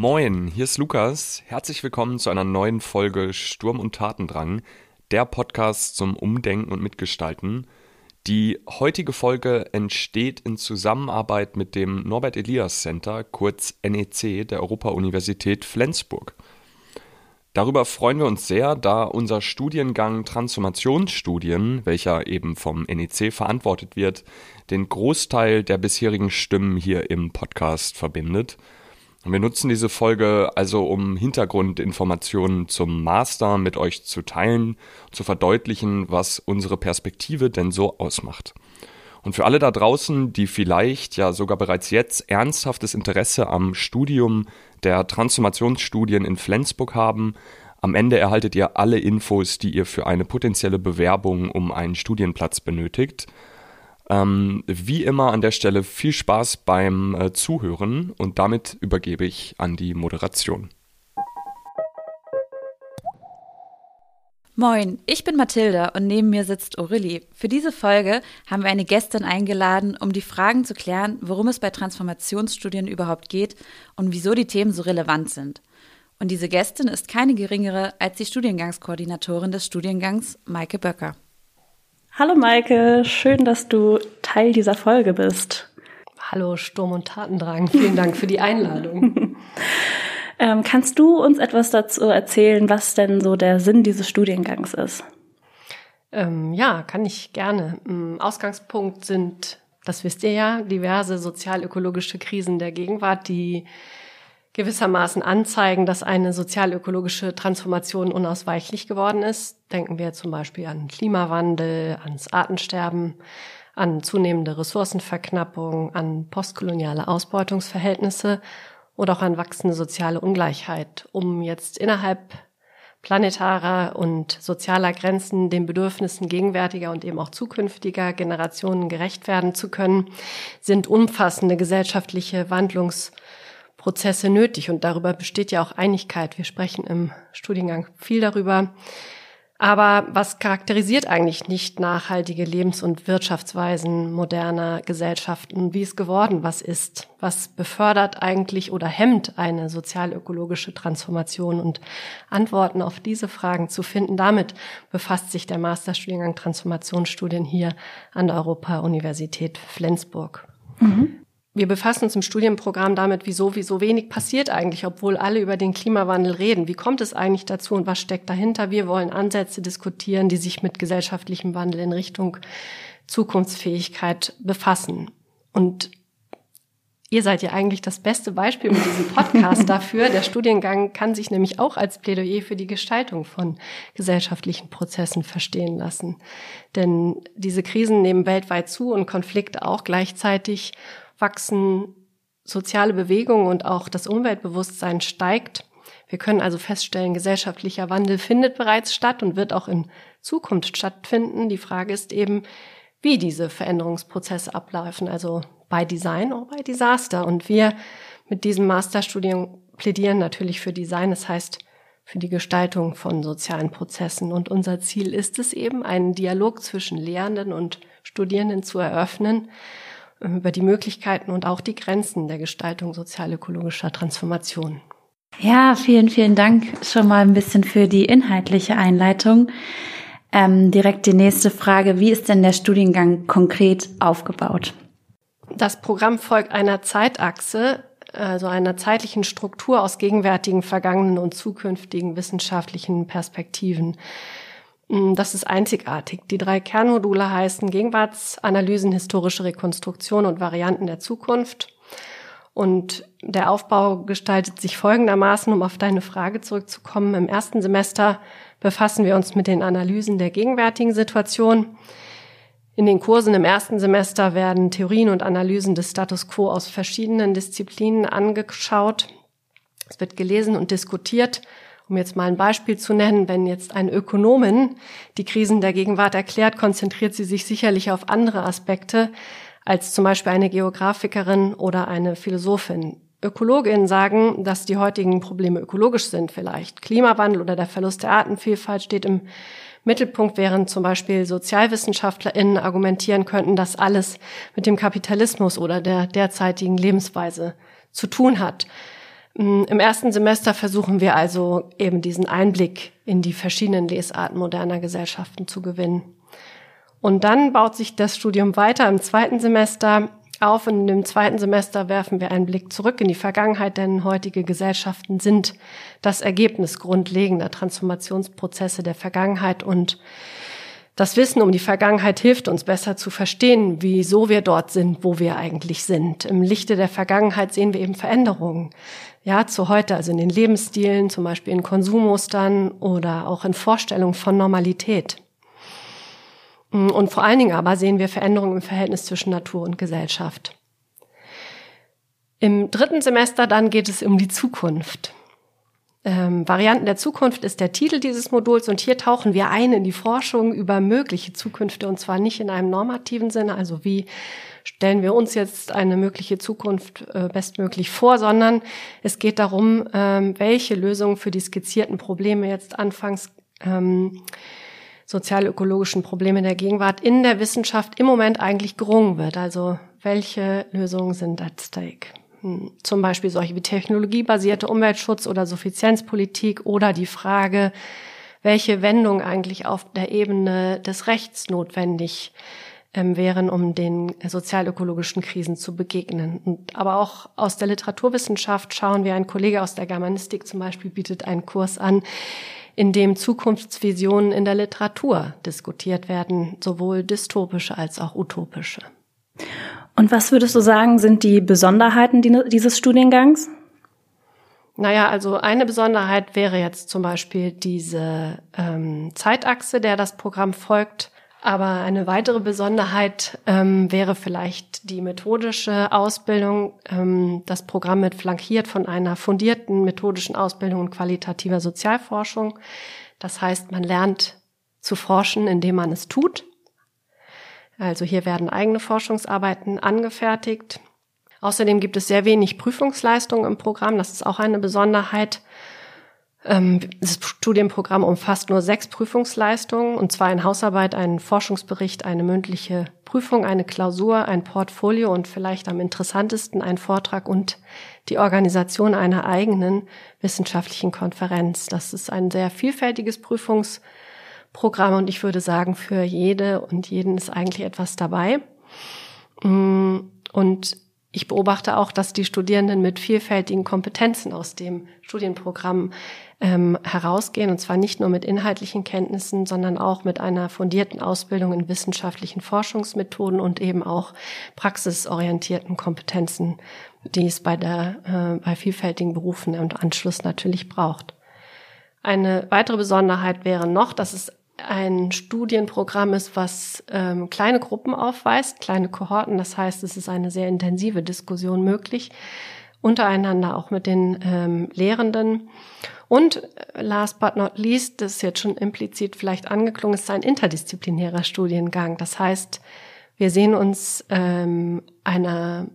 Moin, hier ist Lukas. Herzlich willkommen zu einer neuen Folge Sturm und Tatendrang, der Podcast zum Umdenken und Mitgestalten. Die heutige Folge entsteht in Zusammenarbeit mit dem Norbert Elias Center, kurz NEC, der Europa-Universität Flensburg. Darüber freuen wir uns sehr, da unser Studiengang Transformationsstudien, welcher eben vom NEC verantwortet wird, den Großteil der bisherigen Stimmen hier im Podcast verbindet. Wir nutzen diese Folge also, um Hintergrundinformationen zum Master mit euch zu teilen, zu verdeutlichen, was unsere Perspektive denn so ausmacht. Und für alle da draußen, die vielleicht ja sogar bereits jetzt ernsthaftes Interesse am Studium der Transformationsstudien in Flensburg haben, am Ende erhaltet ihr alle Infos, die ihr für eine potenzielle Bewerbung um einen Studienplatz benötigt. Ähm, wie immer an der Stelle viel Spaß beim äh, Zuhören und damit übergebe ich an die Moderation. Moin, ich bin Mathilda und neben mir sitzt Aurelie. Für diese Folge haben wir eine Gästin eingeladen, um die Fragen zu klären, worum es bei Transformationsstudien überhaupt geht und wieso die Themen so relevant sind. Und diese Gästin ist keine geringere als die Studiengangskoordinatorin des Studiengangs, Maike Böcker. Hallo Maike, schön, dass du Teil dieser Folge bist. Hallo Sturm und Tatendrang, vielen Dank für die Einladung. Ähm, kannst du uns etwas dazu erzählen, was denn so der Sinn dieses Studiengangs ist? Ähm, ja, kann ich gerne. Mm, Ausgangspunkt sind, das wisst ihr ja, diverse sozial-ökologische Krisen der Gegenwart, die gewissermaßen anzeigen, dass eine sozial-ökologische Transformation unausweichlich geworden ist. Denken wir zum Beispiel an Klimawandel, ans Artensterben, an zunehmende Ressourcenverknappung, an postkoloniale Ausbeutungsverhältnisse oder auch an wachsende soziale Ungleichheit, um jetzt innerhalb planetarer und sozialer Grenzen den Bedürfnissen gegenwärtiger und eben auch zukünftiger Generationen gerecht werden zu können, sind umfassende gesellschaftliche Wandlungsprozesse nötig. Und darüber besteht ja auch Einigkeit. Wir sprechen im Studiengang viel darüber. Aber was charakterisiert eigentlich nicht nachhaltige Lebens- und Wirtschaftsweisen moderner Gesellschaften? Wie ist geworden? Was ist? Was befördert eigentlich oder hemmt eine sozial-ökologische Transformation? Und Antworten auf diese Fragen zu finden, damit befasst sich der Masterstudiengang Transformationsstudien hier an der Europa-Universität Flensburg. Mhm. Wir befassen uns im Studienprogramm damit, wieso, wieso wenig passiert eigentlich, obwohl alle über den Klimawandel reden. Wie kommt es eigentlich dazu und was steckt dahinter? Wir wollen Ansätze diskutieren, die sich mit gesellschaftlichem Wandel in Richtung Zukunftsfähigkeit befassen. Und ihr seid ja eigentlich das beste Beispiel mit diesem Podcast dafür. Der Studiengang kann sich nämlich auch als Plädoyer für die Gestaltung von gesellschaftlichen Prozessen verstehen lassen. Denn diese Krisen nehmen weltweit zu und Konflikte auch gleichzeitig wachsen soziale Bewegungen und auch das Umweltbewusstsein steigt. Wir können also feststellen, gesellschaftlicher Wandel findet bereits statt und wird auch in Zukunft stattfinden. Die Frage ist eben, wie diese Veränderungsprozesse ablaufen, also bei Design oder bei Desaster. Und wir mit diesem Masterstudium plädieren natürlich für Design, das heißt für die Gestaltung von sozialen Prozessen. Und unser Ziel ist es eben, einen Dialog zwischen Lehrenden und Studierenden zu eröffnen, über die Möglichkeiten und auch die Grenzen der Gestaltung sozial-ökologischer Transformation. Ja, vielen, vielen Dank schon mal ein bisschen für die inhaltliche Einleitung. Ähm, direkt die nächste Frage. Wie ist denn der Studiengang konkret aufgebaut? Das Programm folgt einer Zeitachse, also einer zeitlichen Struktur aus gegenwärtigen, vergangenen und zukünftigen wissenschaftlichen Perspektiven. Mm, das ist einzigartig. Die drei Kernmodule heißen Gegenwartsanalysen, historische Rekonstruktion und Varianten der Zukunft. Und der Aufbau gestaltet sich folgendermaßen, um auf deine Frage zurückzukommen. Im ersten Semester befassen wir uns mit den Analysen der gegenwärtigen Situation. In den Kursen im ersten Semester werden Theorien und Analysen des Status quo aus verschiedenen Disziplinen angeschaut. Es wird gelesen und diskutiert um jetzt mal ein Beispiel zu nennen, wenn jetzt ein Ökonomin die Krisen der Gegenwart erklärt, konzentriert sie sich sicherlich auf andere Aspekte als zum Beispiel eine Geografikerin oder eine Philosophin. Ökologinnen sagen, dass die heutigen Probleme ökologisch sind vielleicht. Klimawandel oder der Verlust der Artenvielfalt steht im Mittelpunkt, während zum Beispiel SozialwissenschaftlerInnen argumentieren könnten, dass alles mit dem Kapitalismus oder der derzeitigen Lebensweise zu tun hat. Mm, Im ersten Semester versuchen wir also eben diesen Einblick in die verschiedenen Lesarten moderner Gesellschaften zu gewinnen. Und dann baut sich das Studium weiter im zweiten Semester auf. Und im zweiten Semester werfen wir einen Blick zurück in die Vergangenheit, denn heutige Gesellschaften sind das Ergebnis grundlegender Transformationsprozesse der Vergangenheit und das Wissen um die Vergangenheit hilft uns besser zu verstehen, wieso wir dort sind, wo wir eigentlich sind. Im Lichte der Vergangenheit sehen wir eben Veränderungen. Ja, zu heute, also in den Lebensstilen, zum Beispiel in Konsummustern oder auch in Vorstellungen von Normalität. Und vor allen Dingen aber sehen wir Veränderungen im Verhältnis zwischen Natur und Gesellschaft. Im dritten Semester dann geht es um die Zukunft. Ähm, Varianten der Zukunft ist der Titel dieses Moduls und hier tauchen wir ein in die Forschung über mögliche Zukünfte und zwar nicht in einem normativen Sinne, also wie stellen wir uns jetzt eine mögliche Zukunft äh, bestmöglich vor, sondern es geht darum, ähm, welche Lösungen für die skizzierten Probleme jetzt anfangs ähm, sozial-ökologischen Probleme der Gegenwart in der Wissenschaft im Moment eigentlich gerungen wird. Also welche Lösungen sind at stake? Hm, zum Beispiel solche wie technologiebasierte Umweltschutz oder Suffizienzpolitik oder die Frage, welche Wendung eigentlich auf der Ebene des Rechts notwendig ähm, wären, um den sozialökologischen Krisen zu begegnen. Und, aber auch aus der Literaturwissenschaft schauen wir, ein Kollege aus der Germanistik zum Beispiel bietet einen Kurs an, in dem Zukunftsvisionen in der Literatur diskutiert werden, sowohl dystopische als auch utopische. Und was würdest du sagen, sind die Besonderheiten dieses Studiengangs? Naja, also eine Besonderheit wäre jetzt zum Beispiel diese ähm, Zeitachse, der das Programm folgt. Aber eine weitere Besonderheit ähm, wäre vielleicht die methodische Ausbildung. Ähm, das Programm wird flankiert von einer fundierten methodischen Ausbildung und qualitativer Sozialforschung. Das heißt, man lernt zu forschen, indem man es tut. Also hier werden eigene Forschungsarbeiten angefertigt. Außerdem gibt es sehr wenig Prüfungsleistung im Programm. Das ist auch eine Besonderheit. Ähm, das Studienprogramm umfasst nur sechs Prüfungsleistungen, und zwar eine Hausarbeit, einen Forschungsbericht, eine mündliche Prüfung, eine Klausur, ein Portfolio und vielleicht am interessantesten ein Vortrag und die Organisation einer eigenen wissenschaftlichen Konferenz. Das ist ein sehr vielfältiges Prüfungsprogramm und ich würde sagen, für jede und jeden ist eigentlich etwas dabei. Mm, und ich beobachte auch, dass die Studierenden mit vielfältigen Kompetenzen aus dem Studienprogramm ähm, herausgehen, und zwar nicht nur mit inhaltlichen Kenntnissen, sondern auch mit einer fundierten Ausbildung in wissenschaftlichen Forschungsmethoden und eben auch praxisorientierten Kompetenzen, die es bei der äh, bei vielfältigen Berufen und Anschluss natürlich braucht. Eine weitere Besonderheit wäre noch, dass es ein Studienprogramm ist, was ähm, kleine Gruppen aufweist, kleine Kohorten. Das heißt, es ist eine sehr intensive Diskussion möglich, untereinander auch mit den ähm, Lehrenden. Und äh, last but not least, das ist jetzt schon implizit vielleicht angeklungen, ist ein interdisziplinärer Studiengang. Das heißt, wir sehen uns ähm, einer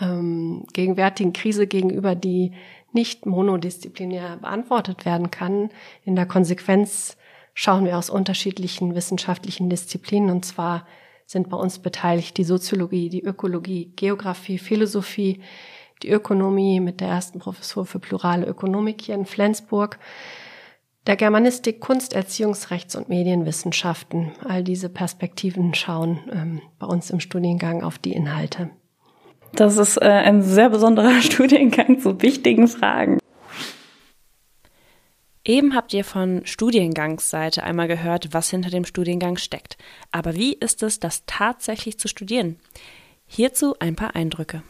ähm, gegenwärtigen Krise gegenüber, die nicht monodisziplinär beantwortet werden kann. In der Konsequenz schauen wir aus unterschiedlichen wissenschaftlichen Disziplinen und zwar sind bei uns beteiligt die Soziologie, die Ökologie, Geografie, Philosophie, die Ökonomie mit der ersten Professur für plurale Ökonomik hier in Flensburg, der Germanistik, Kunst, Erziehungsrechts und Medienwissenschaften. All diese Perspektiven schauen ähm, bei uns im Studiengang auf die Inhalte. Das ist äh, ein sehr besonderer Studiengang zu wichtigen Fragen. Eben habt ihr von Studiengangsseite einmal gehört, was hinter dem Studiengang steckt. Aber wie ist es, das tatsächlich zu studieren? Hierzu ein paar Eindrücke.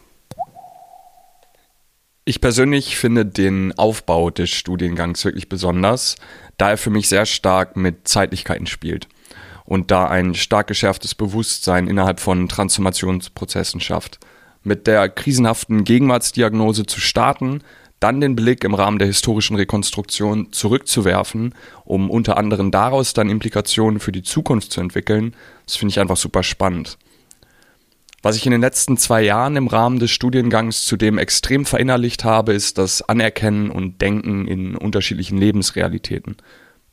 Ich persönlich finde den Aufbau des Studiengangs wirklich besonders, da er für mich sehr stark mit Zeitlichkeiten spielt und da ein stark geschärftes Bewusstsein innerhalb von Transformationsprozessen schafft. Mit der krisenhaften Gegenwartsdiagnose zu starten, dann den Blick im Rahmen der historischen Rekonstruktion zurückzuwerfen, um unter anderem daraus dann Implikationen für die Zukunft zu entwickeln, das finde ich einfach super spannend. Was ich in den letzten zwei Jahren im Rahmen des Studiengangs zudem extrem verinnerlicht habe, ist das Anerkennen und Denken in unterschiedlichen Lebensrealitäten.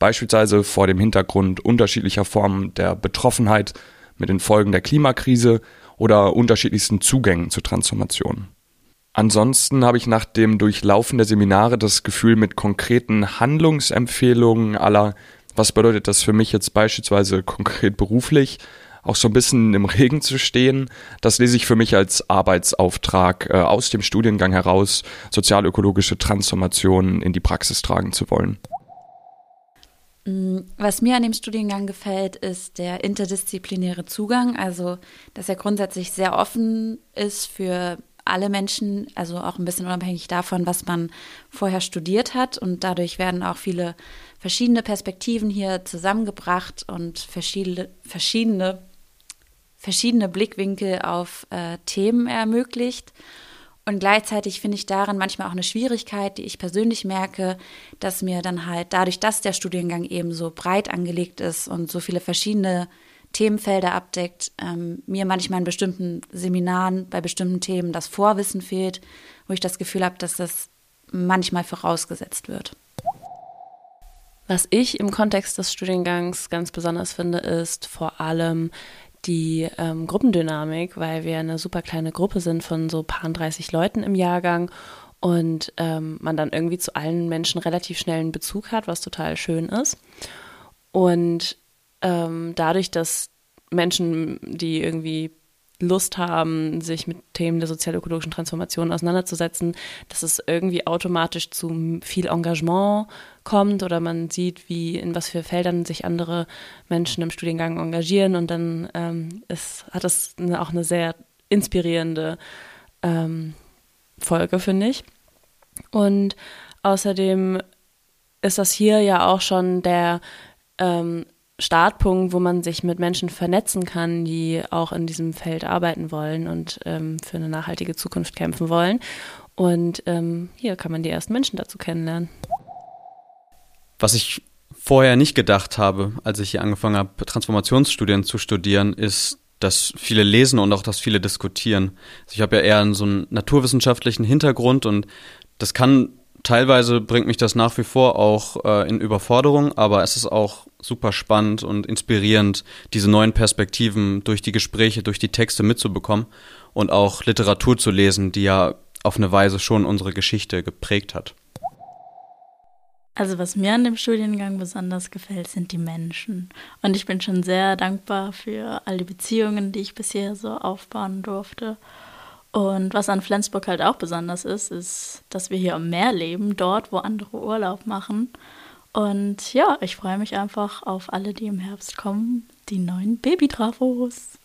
Beispielsweise vor dem Hintergrund unterschiedlicher Formen der Betroffenheit mit den Folgen der Klimakrise oder unterschiedlichsten Zugängen zur Transformation. Ansonsten habe ich nach dem Durchlaufen der Seminare das Gefühl, mit konkreten Handlungsempfehlungen aller, was bedeutet das für mich jetzt beispielsweise konkret beruflich, auch so ein bisschen im Regen zu stehen. Das lese ich für mich als Arbeitsauftrag äh, aus dem Studiengang heraus, sozialökologische Transformationen in die Praxis tragen zu wollen. Mm, was mir an dem Studiengang gefällt, ist der interdisziplinäre Zugang, also dass er grundsätzlich sehr offen ist für alle Menschen, also auch ein bisschen unabhängig davon, was man vorher studiert hat. Und dadurch werden auch viele verschiedene Perspektiven hier zusammengebracht und verschiedene, verschiedene verschiedene Blickwinkel auf äh, Themen ermöglicht. Und gleichzeitig finde ich darin manchmal auch eine Schwierigkeit, die ich persönlich merke, dass mir dann halt dadurch, dass der Studiengang eben so breit angelegt ist und so viele verschiedene Themenfelder abdeckt, ähm, mir manchmal in bestimmten Seminaren bei bestimmten Themen das Vorwissen fehlt, wo ich das Gefühl habe, dass das manchmal vorausgesetzt wird. Was ich im Kontext des Studiengangs ganz besonders finde, ist vor allem die ähm, Gruppendynamik, weil wir eine super kleine Gruppe sind von so paar 30 Leuten im Jahrgang und ähm, man dann irgendwie zu allen Menschen relativ schnell einen Bezug hat, was total schön ist. Und ähm, dadurch, dass Menschen, die irgendwie Lust haben, sich mit Themen der sozialökologischen Transformation auseinanderzusetzen, dass es irgendwie automatisch zu viel Engagement kommt oder man sieht, wie in was für Feldern sich andere Menschen im Studiengang engagieren und dann ähm, ist, hat eine, auch eine sehr inspirierende ähm, Folge, finde ich. Und außerdem ist das hier ja auch schon der ähm, Startpunkt, wo man sich mit Menschen vernetzen kann, die auch in diesem Feld arbeiten wollen und ähm, für eine nachhaltige Zukunft kämpfen wollen. Und ähm, hier kann man die ersten Menschen dazu kennenlernen. Was ich vorher nicht gedacht habe, als ich hier angefangen habe, Transformationsstudien zu studieren, ist, dass viele lesen und auch, dass viele diskutieren. Also ich habe ja eher so einen naturwissenschaftlichen Hintergrund und das kann teilweise bringt mich das nach wie vor auch äh, in Überforderung, aber es ist auch super spannend und inspirierend, diese neuen Perspektiven durch die Gespräche, durch die Texte mitzubekommen und auch Literatur zu lesen, die ja auf eine Weise schon unsere Geschichte geprägt hat. Also was mir an dem Studiengang besonders gefällt, sind die Menschen. Und ich bin schon sehr dankbar für all die Beziehungen, die ich bisher so aufbauen durfte. Und was an Flensburg halt auch besonders ist, ist, dass wir hier am Meer leben, dort, wo andere Urlaub machen. Und ja, ich freue mich einfach auf alle, die im Herbst kommen, die neuen Babytrafos.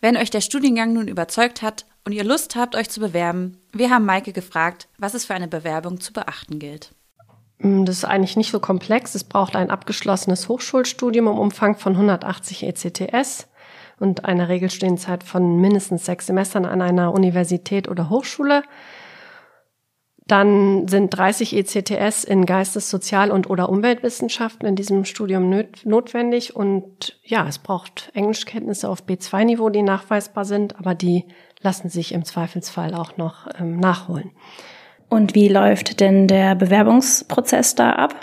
Wenn euch der Studiengang nun überzeugt hat und ihr Lust habt, euch zu bewerben, wir haben Maike gefragt, was es für eine Bewerbung zu beachten gilt. Mm, das ist eigentlich nicht so komplex. Es braucht ein abgeschlossenes Hochschulstudium im Umfang von 180 ECTS und eine Regelstudienzeit von mindestens sechs Semestern an einer Universität oder Hochschule. Dann sind 30 ECTS in Geistes-, Sozial- und oder Umweltwissenschaften in diesem Studium notwendig. Und ja, es braucht Englischkenntnisse auf B2-Niveau, die nachweisbar sind, aber die lassen sich im Zweifelsfall auch noch ähm, nachholen. Und wie läuft denn der Bewerbungsprozess da ab?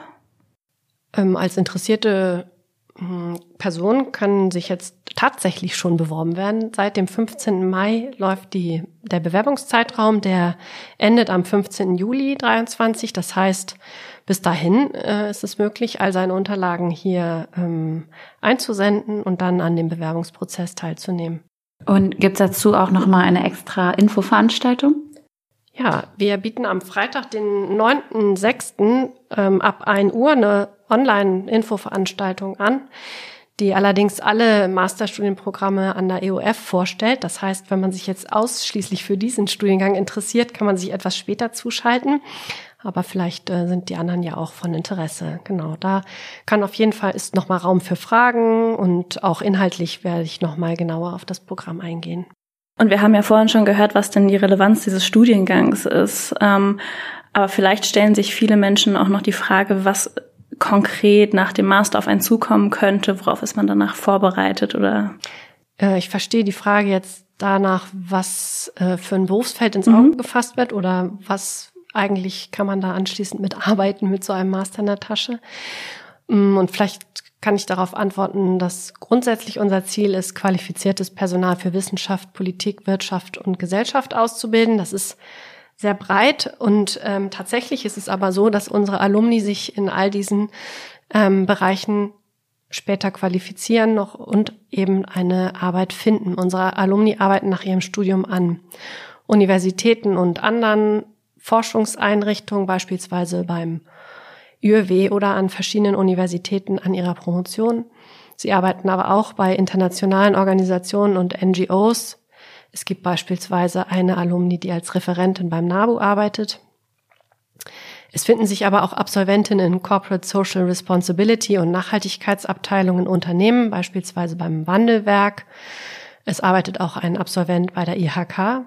Ähm, als interessierte Personen können sich jetzt tatsächlich schon beworben werden. Seit dem 15. Mai läuft die, der Bewerbungszeitraum, der endet am 15. Juli 23. Das heißt, bis dahin äh, ist es möglich, all seine Unterlagen hier ähm, einzusenden und dann an dem Bewerbungsprozess teilzunehmen. Und gibt's dazu auch nochmal eine extra Infoveranstaltung? Ja, wir bieten am Freitag, den 9.6. Ähm, ab 1 Uhr eine Online-Infoveranstaltung an, die allerdings alle Masterstudienprogramme an der EOF vorstellt. Das heißt, wenn man sich jetzt ausschließlich für diesen Studiengang interessiert, kann man sich etwas später zuschalten. Aber vielleicht äh, sind die anderen ja auch von Interesse. Genau, da kann auf jeden Fall ist nochmal Raum für Fragen und auch inhaltlich werde ich nochmal genauer auf das Programm eingehen. Und wir haben ja vorhin schon gehört, was denn die Relevanz dieses Studiengangs ist. Ähm, aber vielleicht stellen sich viele Menschen auch noch die Frage, was konkret nach dem Master auf einen zukommen könnte? Worauf ist man danach vorbereitet oder? Äh, ich verstehe die Frage jetzt danach, was äh, für ein Berufsfeld ins Auge mhm. gefasst wird oder was eigentlich kann man da anschließend mitarbeiten mit so einem Master in der Tasche. Mm, und vielleicht kann ich darauf antworten, dass grundsätzlich unser Ziel ist, qualifiziertes Personal für Wissenschaft, Politik, Wirtschaft und Gesellschaft auszubilden. Das ist sehr breit und ähm, tatsächlich ist es aber so, dass unsere Alumni sich in all diesen ähm, Bereichen später qualifizieren noch und eben eine Arbeit finden. Unsere Alumni arbeiten nach ihrem Studium an Universitäten und anderen Forschungseinrichtungen, beispielsweise beim ÜW oder an verschiedenen Universitäten an ihrer Promotion. Sie arbeiten aber auch bei internationalen Organisationen und NGOs. Es gibt beispielsweise eine Alumni, die als Referentin beim NABU arbeitet. Es finden sich aber auch Absolventinnen in Corporate Social Responsibility und Nachhaltigkeitsabteilungen in Unternehmen, beispielsweise beim Wandelwerk. Es arbeitet auch ein Absolvent bei der IHK.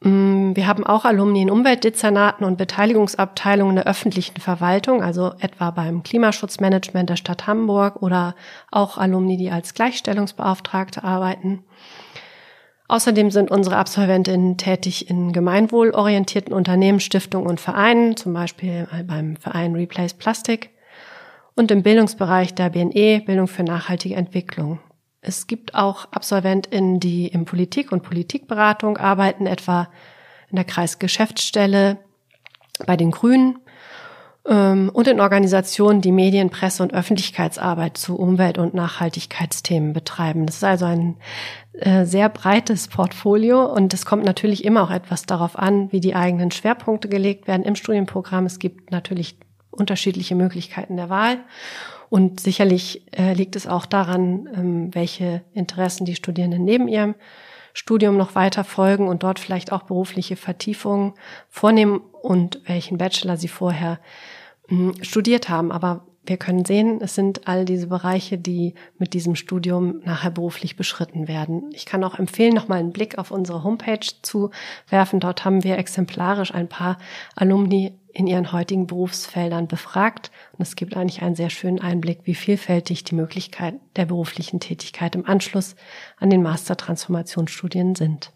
Mm, wir haben auch Alumni in Umweltdezernaten und Beteiligungsabteilungen der öffentlichen Verwaltung, also etwa beim Klimaschutzmanagement der Stadt Hamburg oder auch Alumni, die als Gleichstellungsbeauftragte arbeiten. Außerdem sind unsere Absolventinnen tätig in gemeinwohlorientierten Unternehmen, Stiftungen und Vereinen, zum Beispiel beim Verein Replace Plastic und im Bildungsbereich der BNE, Bildung für nachhaltige Entwicklung. Es gibt auch AbsolventInnen, die in Politik und Politikberatung arbeiten, etwa in der Kreisgeschäftsstelle bei den Grünen und in Organisationen, die Medien, Presse und Öffentlichkeitsarbeit zu Umwelt- und Nachhaltigkeitsthemen betreiben. Das ist also ein äh, sehr breites Portfolio und es kommt natürlich immer auch etwas darauf an, wie die eigenen Schwerpunkte gelegt werden im Studienprogramm. Es gibt natürlich unterschiedliche Möglichkeiten der Wahl. Und sicherlich äh, liegt es auch daran, ähm, welche Interessen die Studierenden neben ihrem Studium noch weiter folgen und dort vielleicht auch berufliche Vertiefungen vornehmen und welchen Bachelor sie vorher ähm, studiert haben. Aber wir können sehen, es sind all diese Bereiche, die mit diesem Studium nachher beruflich beschritten werden. Ich kann auch empfehlen, noch mal einen Blick auf unsere Homepage zu werfen. Dort haben wir exemplarisch ein paar Alumni in ihren heutigen Berufsfeldern befragt. Und es gibt eigentlich einen sehr schönen Einblick, wie vielfältig die Möglichkeiten der beruflichen Tätigkeit im Anschluss an den Master-Transformationsstudien sind.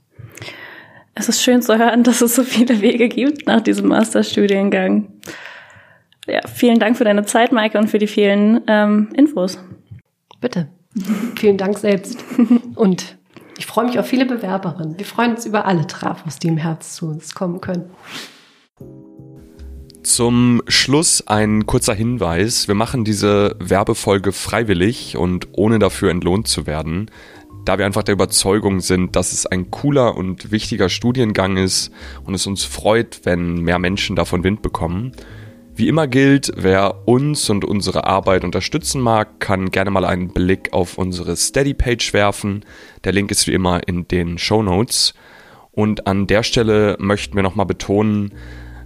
Es ist schön zu hören, dass es so viele Wege gibt nach diesem Masterstudiengang. Ja, vielen Dank für deine Zeit, Maike, und für die vielen ähm, Infos. Bitte. vielen Dank selbst. Und ich freue mich auf viele Bewerberinnen. Wir freuen uns über alle Trafos, die im Herz zu uns kommen können. Zum Schluss ein kurzer Hinweis. Wir machen diese Werbefolge freiwillig und ohne dafür entlohnt zu werden, da wir einfach der Überzeugung sind, dass es ein cooler und wichtiger Studiengang ist und es uns freut, wenn mehr Menschen davon Wind bekommen. Wie immer gilt, wer uns und unsere Arbeit unterstützen mag, kann gerne mal einen Blick auf unsere Steady-Page werfen. Der Link ist wie immer in den Show Notes. Und an der Stelle möchten wir nochmal betonen,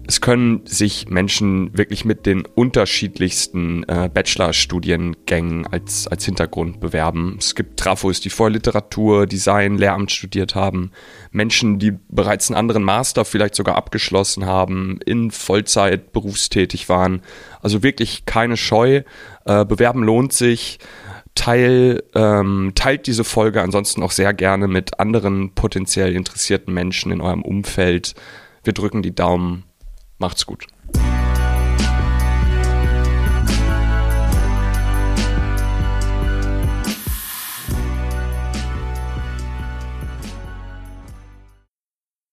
es können sich Menschen wirklich mit den unterschiedlichsten äh, Bachelorstudiengängen als, als Hintergrund bewerben. Es gibt Trafos, die vorher Literatur, Design, Lehramt studiert haben. Menschen, die bereits einen anderen Master vielleicht sogar abgeschlossen haben, in Vollzeit berufstätig waren. Also wirklich keine Scheu. Äh, bewerben lohnt sich. Teil, ähm, teilt diese Folge ansonsten auch sehr gerne mit anderen potenziell interessierten Menschen in eurem Umfeld. Wir drücken die Daumen Macht's gut.